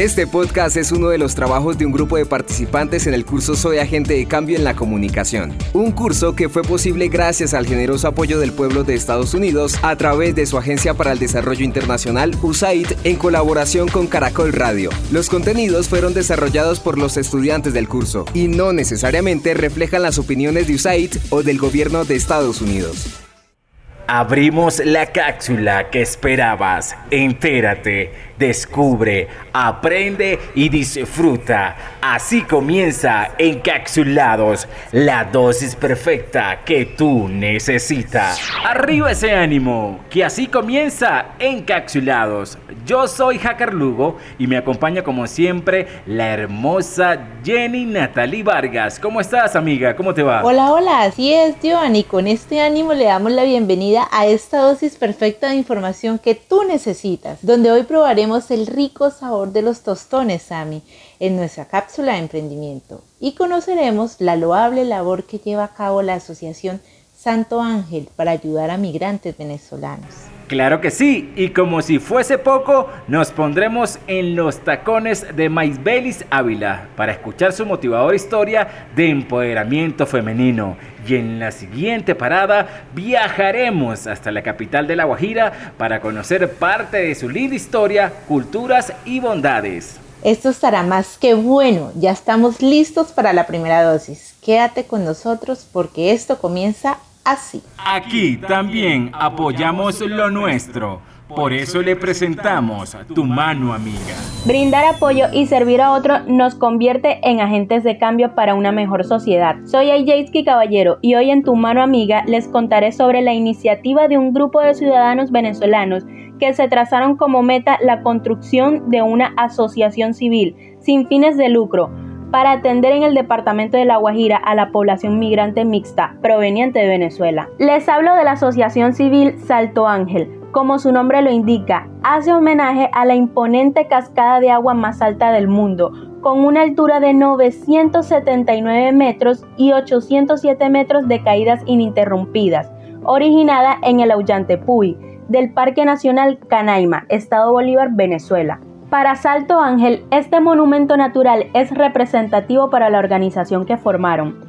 Este podcast es uno de los trabajos de un grupo de participantes en el curso Soy Agente de Cambio en la Comunicación. Un curso que fue posible gracias al generoso apoyo del pueblo de Estados Unidos a través de su Agencia para el Desarrollo Internacional, USAID, en colaboración con Caracol Radio. Los contenidos fueron desarrollados por los estudiantes del curso y no necesariamente reflejan las opiniones de USAID o del gobierno de Estados Unidos. Abrimos la cápsula que esperabas. Entérate, descubre, aprende y disfruta. Así comienza Encapsulados, la dosis perfecta que tú necesitas. Arriba ese ánimo, que así comienza Encapsulados. Yo soy Hacker Lugo y me acompaña como siempre la hermosa Jenny Natalie Vargas. ¿Cómo estás, amiga? ¿Cómo te va? Hola, hola, así es, Joan, y con este ánimo le damos la bienvenida a esta dosis perfecta de información que tú necesitas, donde hoy probaremos el rico sabor de los tostones, Sami, en nuestra cápsula de emprendimiento y conoceremos la loable labor que lleva a cabo la Asociación Santo Ángel para ayudar a migrantes venezolanos. Claro que sí, y como si fuese poco, nos pondremos en los tacones de Maisbelis Ávila para escuchar su motivadora historia de empoderamiento femenino. Y en la siguiente parada viajaremos hasta la capital de La Guajira para conocer parte de su linda historia, culturas y bondades. Esto estará más que bueno, ya estamos listos para la primera dosis. Quédate con nosotros porque esto comienza así. Aquí también apoyamos lo nuestro. Por eso le presentamos Tu Mano Amiga. Brindar apoyo y servir a otro nos convierte en agentes de cambio para una mejor sociedad. Soy Ayjayski Caballero y hoy en Tu Mano Amiga les contaré sobre la iniciativa de un grupo de ciudadanos venezolanos que se trazaron como meta la construcción de una asociación civil sin fines de lucro para atender en el departamento de La Guajira a la población migrante mixta proveniente de Venezuela. Les hablo de la Asociación Civil Salto Ángel. Como su nombre lo indica, hace homenaje a la imponente cascada de agua más alta del mundo, con una altura de 979 metros y 807 metros de caídas ininterrumpidas, originada en el Aullante Puy, del Parque Nacional Canaima, Estado Bolívar, Venezuela. Para Salto Ángel, este monumento natural es representativo para la organización que formaron,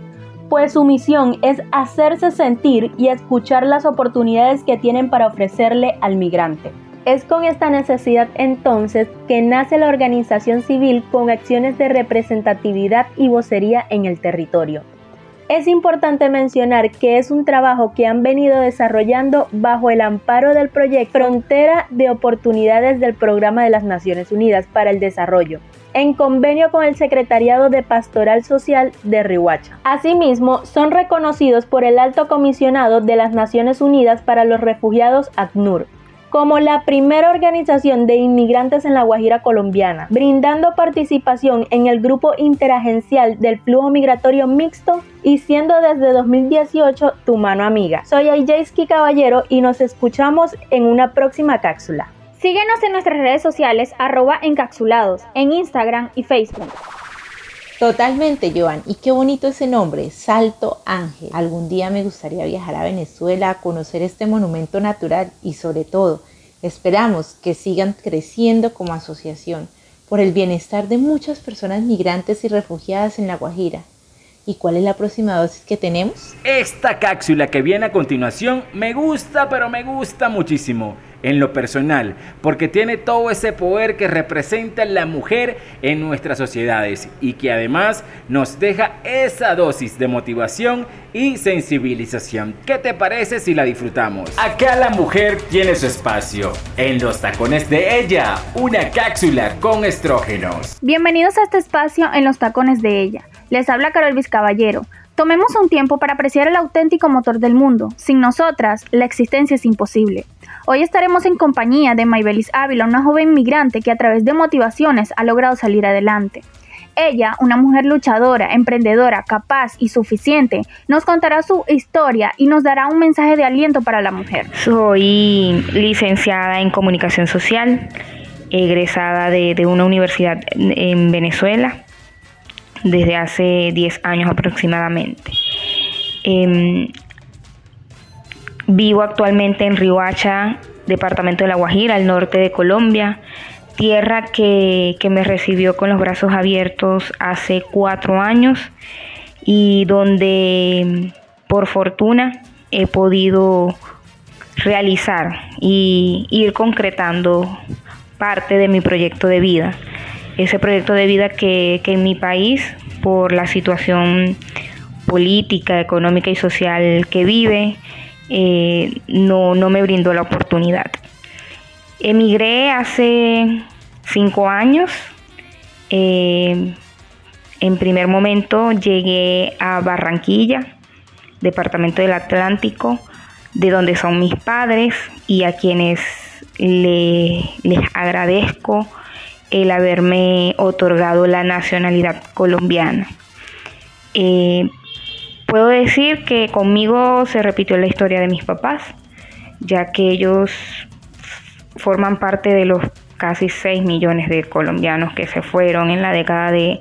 pues su misión es hacerse sentir y escuchar las oportunidades que tienen para ofrecerle al migrante. Es con esta necesidad entonces que nace la organización civil con acciones de representatividad y vocería en el territorio. Es importante mencionar que es un trabajo que han venido desarrollando bajo el amparo del proyecto Frontera de Oportunidades del Programa de las Naciones Unidas para el Desarrollo, en convenio con el Secretariado de Pastoral Social de Rihuacha. Asimismo, son reconocidos por el Alto Comisionado de las Naciones Unidas para los Refugiados ACNUR, como la primera organización de inmigrantes en la Guajira colombiana, brindando participación en el grupo interagencial del flujo migratorio mixto y siendo desde 2018 tu mano amiga. Soy Ayjayski Caballero y nos escuchamos en una próxima cápsula. Síguenos en nuestras redes sociales arroba encapsulados en Instagram y Facebook. Totalmente, Joan. Y qué bonito ese nombre, Salto Ángel. Algún día me gustaría viajar a Venezuela a conocer este monumento natural y sobre todo, esperamos que sigan creciendo como asociación por el bienestar de muchas personas migrantes y refugiadas en La Guajira. ¿Y cuál es la próxima dosis que tenemos? Esta cápsula que viene a continuación me gusta, pero me gusta muchísimo en lo personal, porque tiene todo ese poder que representa la mujer en nuestras sociedades y que además nos deja esa dosis de motivación y sensibilización. ¿Qué te parece si la disfrutamos? Acá la mujer tiene su espacio, en los tacones de ella, una cápsula con estrógenos. Bienvenidos a este espacio en los tacones de ella. Les habla Carol Vizcaballero. Tomemos un tiempo para apreciar el auténtico motor del mundo. Sin nosotras, la existencia es imposible. Hoy estaremos en compañía de Maybelis Ávila, una joven migrante que a través de motivaciones ha logrado salir adelante. Ella, una mujer luchadora, emprendedora, capaz y suficiente, nos contará su historia y nos dará un mensaje de aliento para la mujer. Soy licenciada en comunicación social, egresada de, una universidad en Venezuela desde hace 10 años aproximadamente. Em, vivo actualmente en Riohacha, departamento de La Guajira, al norte de Colombia. tierra que, que me recibió con los brazos abiertos hace cuatro años y donde por fortuna he podido realizar y ir concretando parte de mi proyecto de vida. Ese proyecto de vida que, en mi país, por la situación política, económica y social que vive, eh, no, me brindó la oportunidad. Emigré hace cinco años. Eh, en primer momento llegué a Barranquilla, departamento del Atlántico, de donde son mis padres y a quienes les agradezco el haberme otorgado la nacionalidad colombiana. Eh, puedo decir que conmigo se repitió la historia de mis papás, ya que ellos forman parte de los casi 6 millones de colombianos que se fueron en la década de,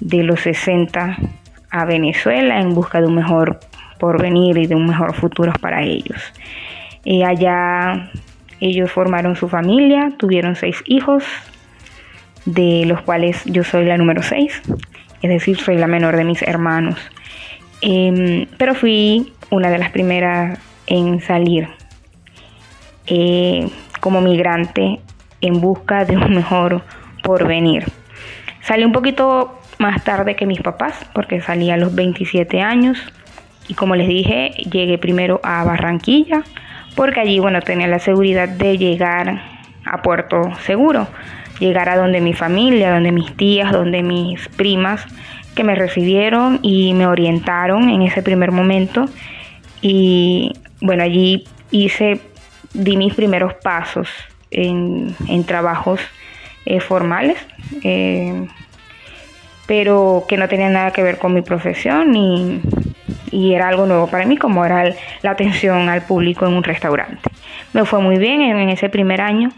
los 60 a Venezuela en busca de un mejor por venir y de un mejor futuro para ellos. Eh, allá ellos formaron su familia, tuvieron seis hijos, de los cuales yo soy la número seis, es decir, soy la menor de mis hermanos. Em, pero fui una de las primeras en salir eh, como migrante en busca de un mejor porvenir. Salí un poquito más tarde que mis papás, porque salí a los 27 años. Y como les dije, llegué primero a Barranquilla, porque allí, bueno, tenía la seguridad de llegar a Puerto Seguro, llegar a donde mi familia, donde mis tías, donde mis primas, que me recibieron y me orientaron en ese primer momento. Y bueno, allí hice, di mis primeros pasos en, trabajos eh, formales. Eh, pero que no tenía nada que ver con mi profesión y, era algo nuevo para mí, como era la atención al público en un restaurante. Me fue muy bien en, ese primer año.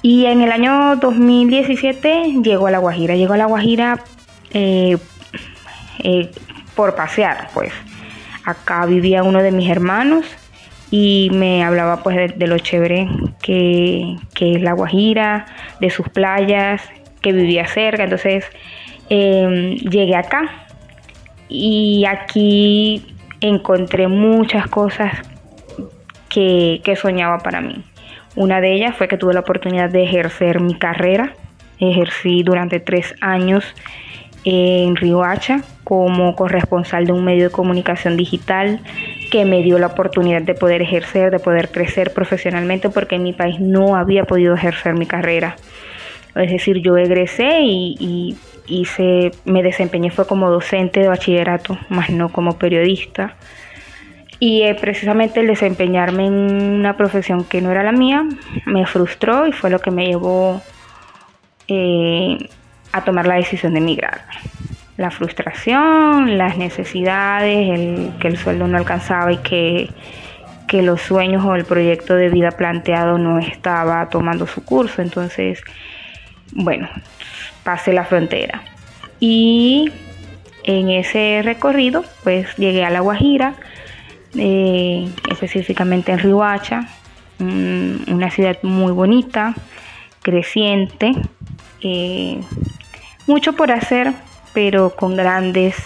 Y en el año 2017 llegó a La Guajira. Llegó a La Guajira eh, eh, por pasear, pues. Acá vivía uno de mis hermanos y me hablaba pues de, lo chévere que, es La Guajira, de sus playas, que vivía cerca. Entonces Em, llegué acá y aquí encontré muchas cosas que, soñaba para mí. Una de ellas fue que tuve la oportunidad de ejercer mi carrera. Ejercí durante tres años en Riohacha como corresponsal de un medio de comunicación digital que me dio la oportunidad de poder ejercer, de poder crecer profesionalmente porque en mi país no había podido ejercer mi carrera. Es decir, yo egresé y hice, me desempeñé fue como docente de bachillerato, más no como periodista. Y eh, precisamente el desempeñarme en una profesión que no era la mía me frustró y fue lo que me llevó eh, a tomar la decisión de emigrar. La frustración, las necesidades, el, que el sueldo no alcanzaba y que, que los sueños o el proyecto de vida planteado no estaba tomando su curso. Entonces, bueno, pase la frontera. Y en ese recorrido, pues llegué a La Guajira, eh, específicamente en Riohacha, una ciudad muy bonita, creciente, eh, mucho por hacer, pero con grandes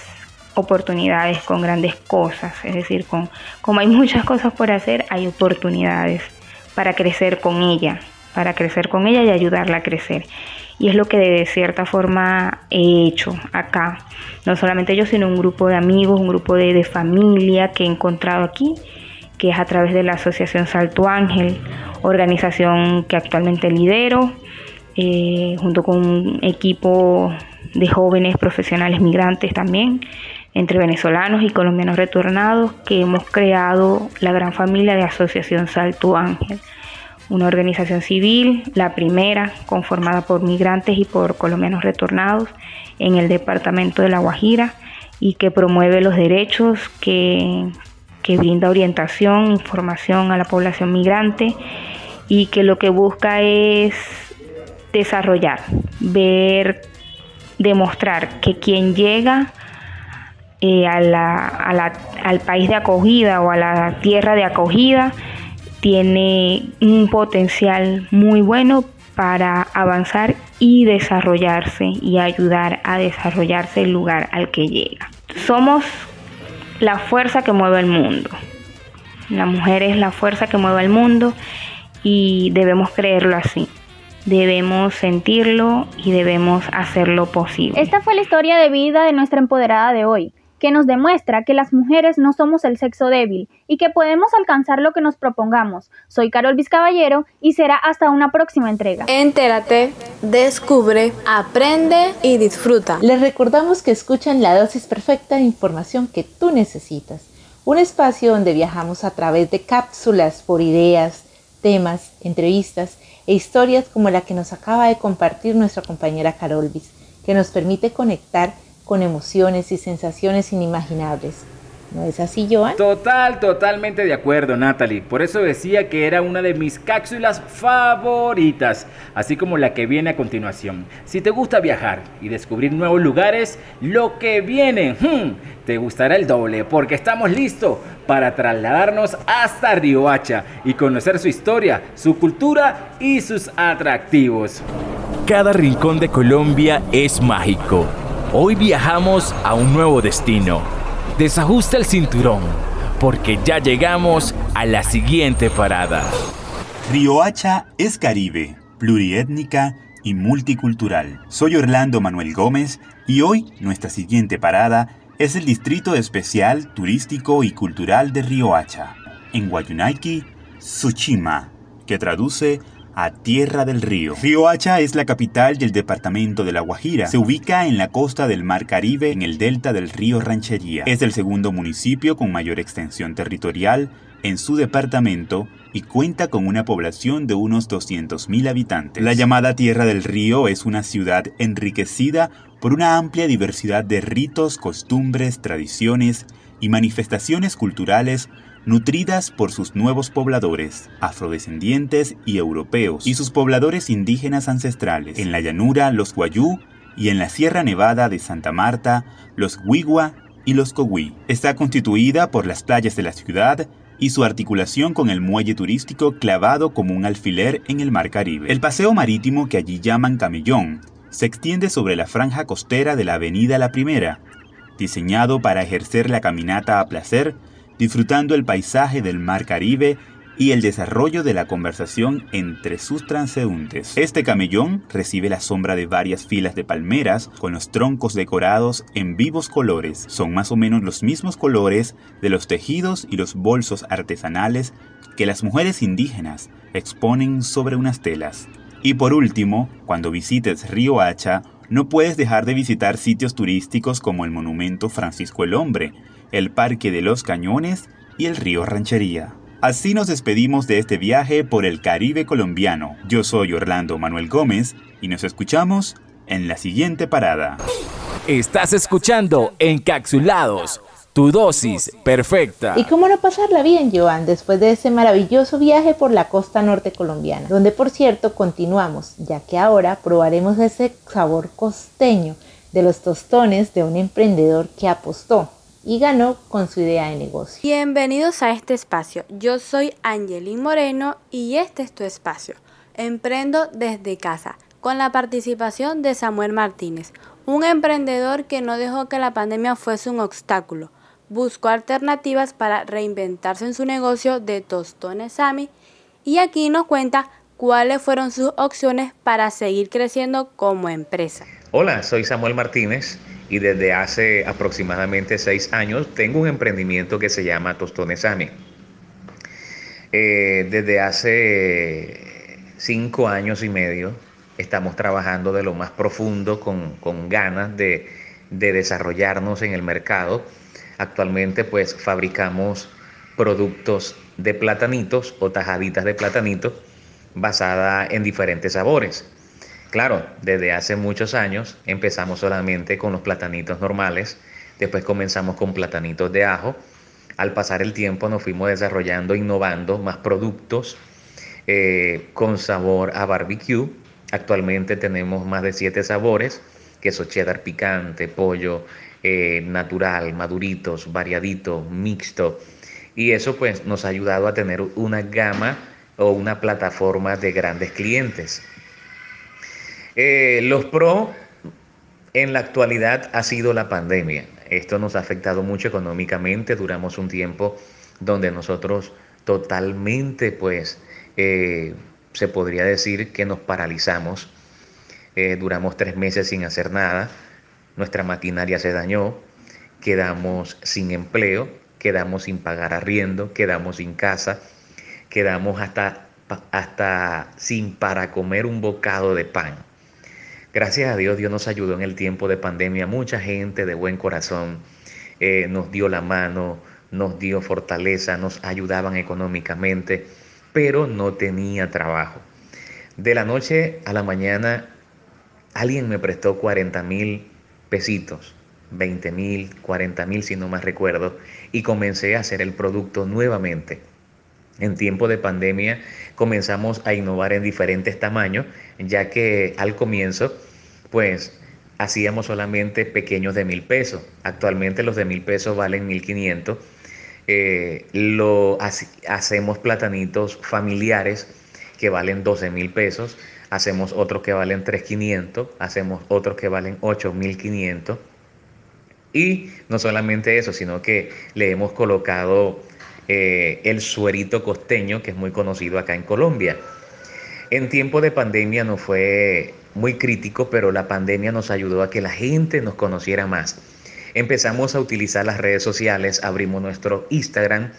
oportunidades, con grandes cosas. Es decir, con, como hay muchas cosas por hacer, hay oportunidades para crecer con ella, para crecer con ella y ayudarla a crecer. Y es lo que de cierta forma he hecho acá. No solamente yo, sino un grupo de amigos, un grupo de, familia que he encontrado aquí, que es a través de la Asociación Salto Ángel, organización que actualmente lidero, eh, junto con un equipo de jóvenes profesionales migrantes también, entre venezolanos y colombianos retornados, que hemos creado la gran familia de Asociación Salto Ángel. Una organización civil, la primera conformada por migrantes y por colombianos retornados en el departamento de La Guajira y que promueve los derechos, que, brinda orientación, información a la población migrante y que lo que busca es desarrollar, ver, demostrar que quien llega eh, al país de acogida o a la tierra de acogida tiene un potencial muy bueno para avanzar y desarrollarse y ayudar a desarrollarse el lugar al que llega. Somos la fuerza que mueve el mundo. La mujer es la fuerza que mueve el mundo y debemos creerlo así. Debemos sentirlo y debemos hacerlo posible. Esta fue la historia de vida de nuestra empoderada de hoy que nos demuestra que las mujeres no somos el sexo débil y que podemos alcanzar lo que nos propongamos. Soy Carol Vizcaballero y será hasta una próxima entrega. Entérate, descubre, aprende y disfruta. Les recordamos que escuchan la dosis perfecta de información que tú necesitas. Un espacio donde viajamos a través de cápsulas por ideas, temas, entrevistas e historias como la que nos acaba de compartir nuestra compañera Carol Viz, que nos permite conectar con emociones y sensaciones inimaginables. ¿No es así, Joan? Total, totalmente de acuerdo, Natalie. Por eso decía que era una de mis cápsulas favoritas, así como la que viene a continuación. Si te gusta viajar y descubrir nuevos lugares, lo que viene hmm, te gustará el doble, porque estamos listos para trasladarnos hasta Riohacha y conocer su historia, su cultura y sus atractivos. Cada rincón de Colombia es mágico Hoy viajamos a un nuevo destino. Desajusta el cinturón, porque ya llegamos a la siguiente parada. Riohacha es Caribe, pluriétnica y multicultural. Soy Orlando Manuel Gómez y hoy nuestra siguiente parada es el Distrito Especial Turístico y Cultural de Riohacha, en Guayunaiki, Suchima, que traduce a Tierra del Río. Riohacha es la capital del departamento de La Guajira. Se ubica en la costa del Mar Caribe, en el delta del río Ranchería. Es el segundo municipio con mayor extensión territorial en su departamento y cuenta con una población de unos 200.000 habitantes. La llamada Tierra del Río es una ciudad enriquecida por una amplia diversidad de ritos, costumbres, tradiciones y manifestaciones culturales nutridas por sus nuevos pobladores, afrodescendientes y europeos, y sus pobladores indígenas ancestrales, en la llanura los Guayú y en la Sierra Nevada de Santa Marta los Huigua y los Cowi. Está constituida por las playas de la ciudad y su articulación con el muelle turístico clavado como un alfiler en el Mar Caribe. El paseo marítimo que allí llaman Camellón se extiende sobre la franja costera de la Avenida La Primera, diseñado para ejercer la caminata a placer disfrutando el paisaje del mar Caribe y el desarrollo de la conversación entre sus transeúntes. Este camellón recibe la sombra de varias filas de palmeras con los troncos decorados en vivos colores. Son más o menos los mismos colores de los tejidos y los bolsos artesanales que las mujeres indígenas exponen sobre unas telas. Y por último, cuando visites Río Hacha, no puedes dejar de visitar sitios turísticos como el monumento Francisco el Hombre, el Parque de los Cañones y el río Ranchería. Así nos despedimos de este viaje por el Caribe colombiano. Yo soy Orlando Manuel Gómez y nos escuchamos en la siguiente parada. Estás escuchando Encapsulados, tu dosis perfecta. ¿Y cómo no pasarla bien, Joan, después de ese maravilloso viaje por la costa norte colombiana? Donde, por cierto, continuamos, ya que ahora probaremos ese sabor costeño de los tostones de un emprendedor que apostó y ganó con su idea de negocio. Bienvenidos a este espacio. Yo soy Angelín Moreno y este es tu espacio. Emprendo desde casa con la participación de Samuel Martínez, un emprendedor que no dejó que la pandemia fuese un obstáculo. Buscó alternativas para reinventarse en su negocio de tostones Sami y aquí nos cuenta cuáles fueron sus opciones para seguir creciendo como empresa. Hola, soy Samuel Martínez y desde hace aproximadamente seis años tengo un emprendimiento que se llama Tostones Ami. Eh, desde hace cinco años y medio estamos trabajando de lo más profundo con, ganas de, de, desarrollarnos en el mercado. Actualmente pues fabricamos productos de platanitos o tajaditas de platanitos basada en diferentes sabores. Claro, desde hace muchos años empezamos solamente con los platanitos normales, después comenzamos con platanitos de ajo. Al pasar el tiempo nos fuimos desarrollando, innovando más productos eh, con sabor a barbecue. Actualmente tenemos más de siete sabores, queso cheddar picante, pollo eh, natural, maduritos, variadito, mixto. Y eso pues nos ha ayudado a tener una gama o una plataforma de grandes clientes. Eh, los pro en la actualidad ha sido la pandemia. Esto nos ha afectado mucho económicamente. Duramos un tiempo donde nosotros totalmente, pues, eh, se podría decir que nos paralizamos. Eh, duramos tres meses sin hacer nada. Nuestra maquinaria se dañó. Quedamos sin empleo. Quedamos sin pagar arriendo. Quedamos sin casa. Quedamos hasta, hasta sin para comer un bocado de pan. Gracias a Dios, Dios nos ayudó en el tiempo de pandemia. Mucha gente de buen corazón eh, nos dio la mano, nos dio fortaleza, nos ayudaban económicamente, pero no tenía trabajo. De la noche a la mañana, alguien me prestó 40 mil pesitos, 20 mil, 40 mil si no más recuerdo, y comencé a hacer el producto nuevamente. En tiempo de pandemia comenzamos a innovar en diferentes tamaños, ya que al comienzo, pues hacíamos solamente pequeños de mil pesos. Actualmente los de mil pesos valen mil quinientos eh, lo hacemos platanitos familiares que valen 12 mil pesos, hacemos otros que valen 3.500, hacemos otros que valen 8.500. Y no solamente eso, sino que le hemos colocado eh, el suerito costeño, que es muy conocido acá en Colombia. En tiempo de pandemia no fue muy crítico, pero la pandemia nos ayudó a que la gente nos conociera más empezamos a utilizar las redes sociales, abrimos nuestro Instagram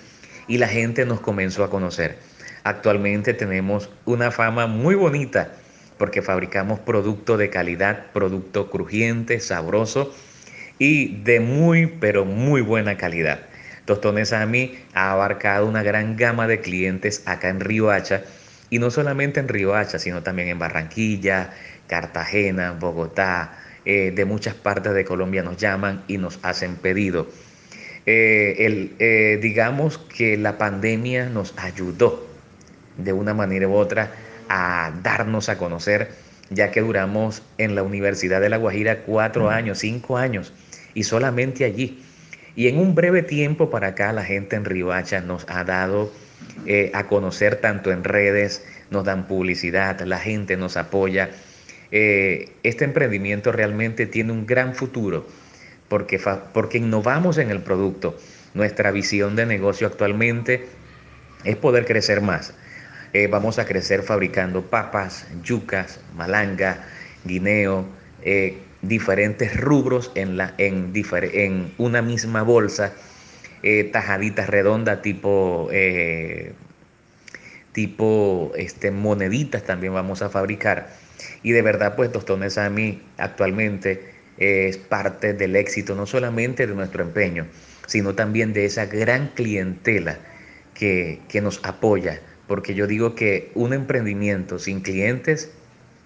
y la gente nos comenzó a conocer. Actualmente tenemos una fama muy bonita porque fabricamos producto de calidad, producto crujiente, sabroso y de muy, pero muy buena calidad. Tostones Ami ha abarcado una gran gama de clientes acá en Río Hacha y no solamente en Río Hacha, sino también en Barranquilla, Cartagena, Bogotá, eh, de muchas partes de Colombia nos llaman y nos hacen pedido. Eh, eh, digamos que la pandemia nos ayudó de una manera u otra a darnos a conocer, ya que duramos en la Universidad de La Guajira cuatro años, cinco años, y solamente allí. Y en un breve tiempo para acá la gente en Ribacha nos ha dado a conocer tanto en redes, nos dan publicidad, la gente nos apoya eh, este emprendimiento realmente tiene un gran futuro porque, porque innovamos en el producto. Nuestra visión de negocio actualmente es poder crecer más. Eh, vamos a crecer fabricando papas, yucas, malanga, guineo, eh, diferentes rubros en, la, en, en una misma bolsa, tajaditas redondas tipo, tipo este, moneditas también vamos a fabricar y de verdad, pues Tostones mí actualmente es parte del éxito, no solamente de nuestro empeño, sino también de esa gran clientela que, que nos apoya. Porque yo digo que un emprendimiento sin clientes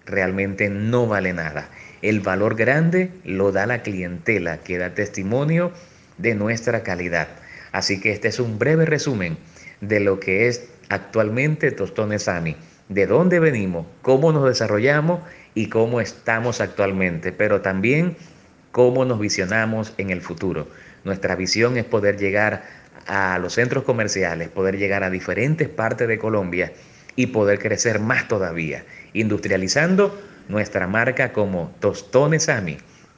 realmente no vale nada. El valor grande lo da la clientela, que da testimonio de nuestra calidad. Así que este es un breve resumen de lo que es actualmente Tostones Ami de dónde venimos, cómo nos desarrollamos y cómo estamos actualmente, pero también cómo nos visionamos en el futuro. Nuestra visión es poder llegar a los centros comerciales, poder llegar a diferentes partes de Colombia y poder crecer más todavía, industrializando nuestra marca como Tostones Ami,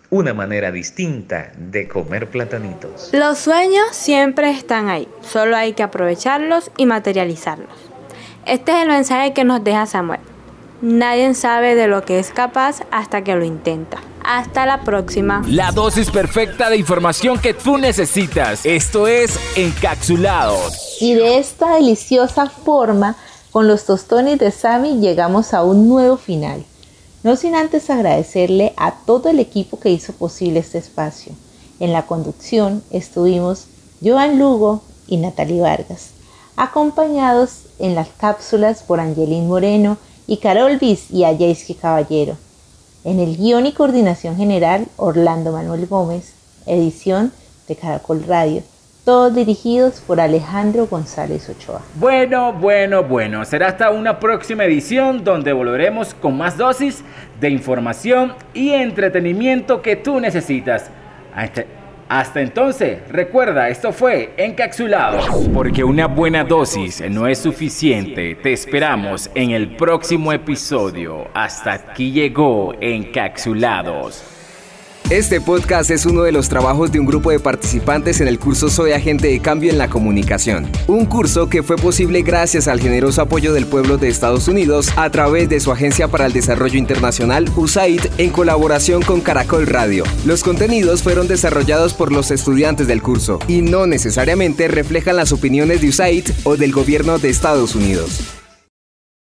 una manera distinta de comer platanitos. Los sueños siempre están ahí, solo hay que aprovecharlos y materializarlos. Este es el mensaje que nos deja Samuel. Nadie sabe de lo que es capaz hasta que lo intenta. Hasta la próxima. La dosis perfecta de información que tú necesitas. Esto es Encapsulados. Y de esta deliciosa forma, con los tostones de Sammy llegamos a un nuevo final. No sin antes agradecerle a todo el equipo que hizo posible este espacio. En la conducción estuvimos Joan Lugo y Natalie Vargas acompañados en las cápsulas por Angelín Moreno y Carol Bis y Ayesky Caballero. En el guion y coordinación general, Orlando Manuel Gómez, edición de Caracol Radio. Todos dirigidos por Alejandro González Ochoa. Bueno, bueno, bueno. Será hasta una próxima edición donde volveremos con más dosis de información y entretenimiento que tú necesitas. Hasta entonces, recuerda, esto fue Encapsulados. Porque una buena dosis no es suficiente. Te esperamos en el próximo episodio. Hasta aquí llegó Encapsulados. Este podcast es uno de los trabajos de un grupo de participantes en el curso Soy Agente de Cambio en la Comunicación. Un curso que fue posible gracias al generoso apoyo del pueblo de Estados Unidos a través de su Agencia para el Desarrollo Internacional, USAID, en colaboración con Caracol Radio. Los contenidos fueron desarrollados por los estudiantes del curso y no necesariamente reflejan las opiniones de USAID o del gobierno de Estados Unidos.